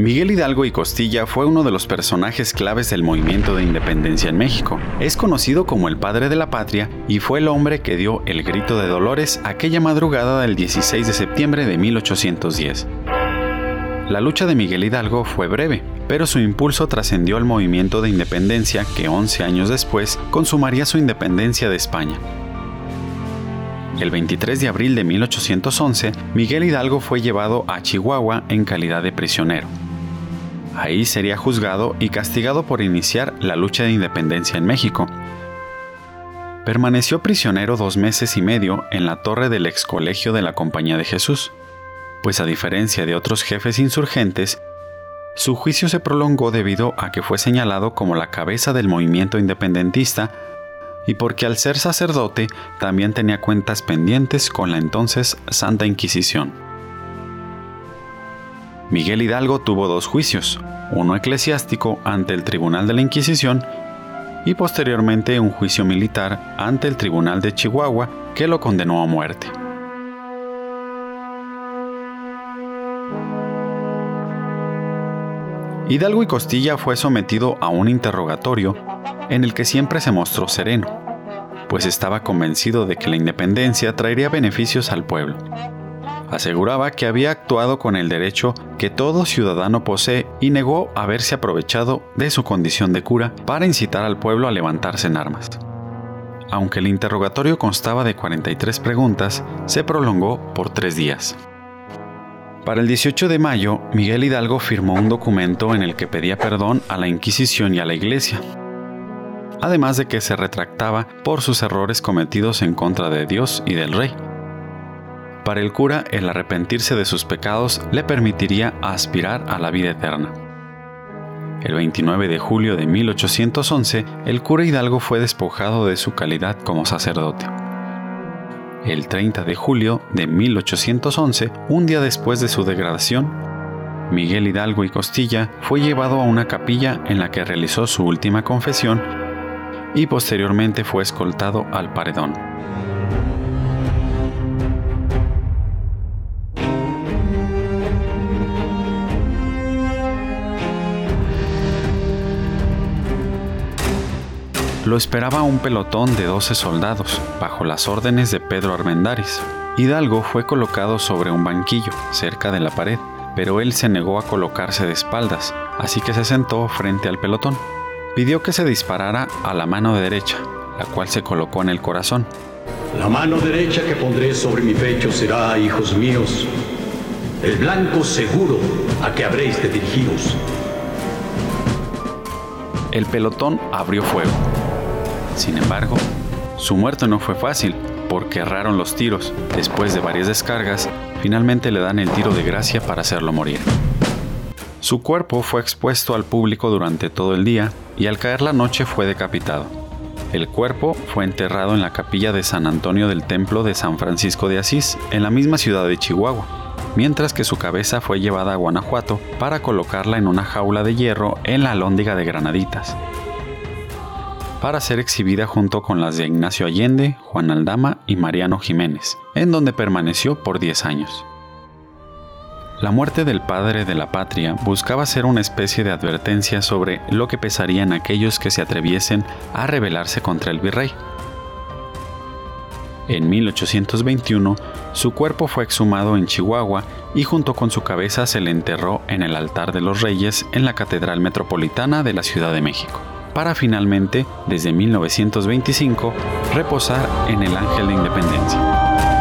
Miguel Hidalgo y Costilla fue uno de los personajes claves del movimiento de independencia en México. Es conocido como el padre de la patria y fue el hombre que dio el grito de Dolores aquella madrugada del 16 de septiembre de 1810. La lucha de Miguel Hidalgo fue breve, pero su impulso trascendió al movimiento de independencia que 11 años después consumaría su independencia de España. El 23 de abril de 1811, Miguel Hidalgo fue llevado a Chihuahua en calidad de prisionero. Ahí sería juzgado y castigado por iniciar la lucha de independencia en México. Permaneció prisionero dos meses y medio en la torre del ex colegio de la Compañía de Jesús, pues a diferencia de otros jefes insurgentes, su juicio se prolongó debido a que fue señalado como la cabeza del movimiento independentista y porque al ser sacerdote también tenía cuentas pendientes con la entonces Santa Inquisición. Miguel Hidalgo tuvo dos juicios, uno eclesiástico ante el Tribunal de la Inquisición y posteriormente un juicio militar ante el Tribunal de Chihuahua que lo condenó a muerte. Hidalgo y Costilla fue sometido a un interrogatorio en el que siempre se mostró sereno, pues estaba convencido de que la independencia traería beneficios al pueblo aseguraba que había actuado con el derecho que todo ciudadano posee y negó haberse aprovechado de su condición de cura para incitar al pueblo a levantarse en armas. Aunque el interrogatorio constaba de 43 preguntas, se prolongó por tres días. Para el 18 de mayo, Miguel Hidalgo firmó un documento en el que pedía perdón a la Inquisición y a la Iglesia, además de que se retractaba por sus errores cometidos en contra de Dios y del rey. Para el cura, el arrepentirse de sus pecados le permitiría aspirar a la vida eterna. El 29 de julio de 1811, el cura Hidalgo fue despojado de su calidad como sacerdote. El 30 de julio de 1811, un día después de su degradación, Miguel Hidalgo y Costilla fue llevado a una capilla en la que realizó su última confesión y posteriormente fue escoltado al paredón. Lo esperaba un pelotón de 12 soldados, bajo las órdenes de Pedro Armendáriz. Hidalgo fue colocado sobre un banquillo, cerca de la pared, pero él se negó a colocarse de espaldas, así que se sentó frente al pelotón. Pidió que se disparara a la mano derecha, la cual se colocó en el corazón. La mano derecha que pondré sobre mi pecho será, hijos míos, el blanco seguro a que habréis de dirigiros. El pelotón abrió fuego. Sin embargo, su muerte no fue fácil, porque erraron los tiros. Después de varias descargas, finalmente le dan el tiro de gracia para hacerlo morir. Su cuerpo fue expuesto al público durante todo el día y al caer la noche fue decapitado. El cuerpo fue enterrado en la capilla de San Antonio del Templo de San Francisco de Asís, en la misma ciudad de Chihuahua, mientras que su cabeza fue llevada a Guanajuato para colocarla en una jaula de hierro en la Alhóndiga de Granaditas para ser exhibida junto con las de Ignacio Allende, Juan Aldama y Mariano Jiménez, en donde permaneció por 10 años. La muerte del padre de la patria buscaba ser una especie de advertencia sobre lo que pesarían aquellos que se atreviesen a rebelarse contra el virrey. En 1821, su cuerpo fue exhumado en Chihuahua y junto con su cabeza se le enterró en el altar de los reyes en la Catedral Metropolitana de la Ciudad de México para finalmente, desde 1925, reposar en el Ángel de Independencia.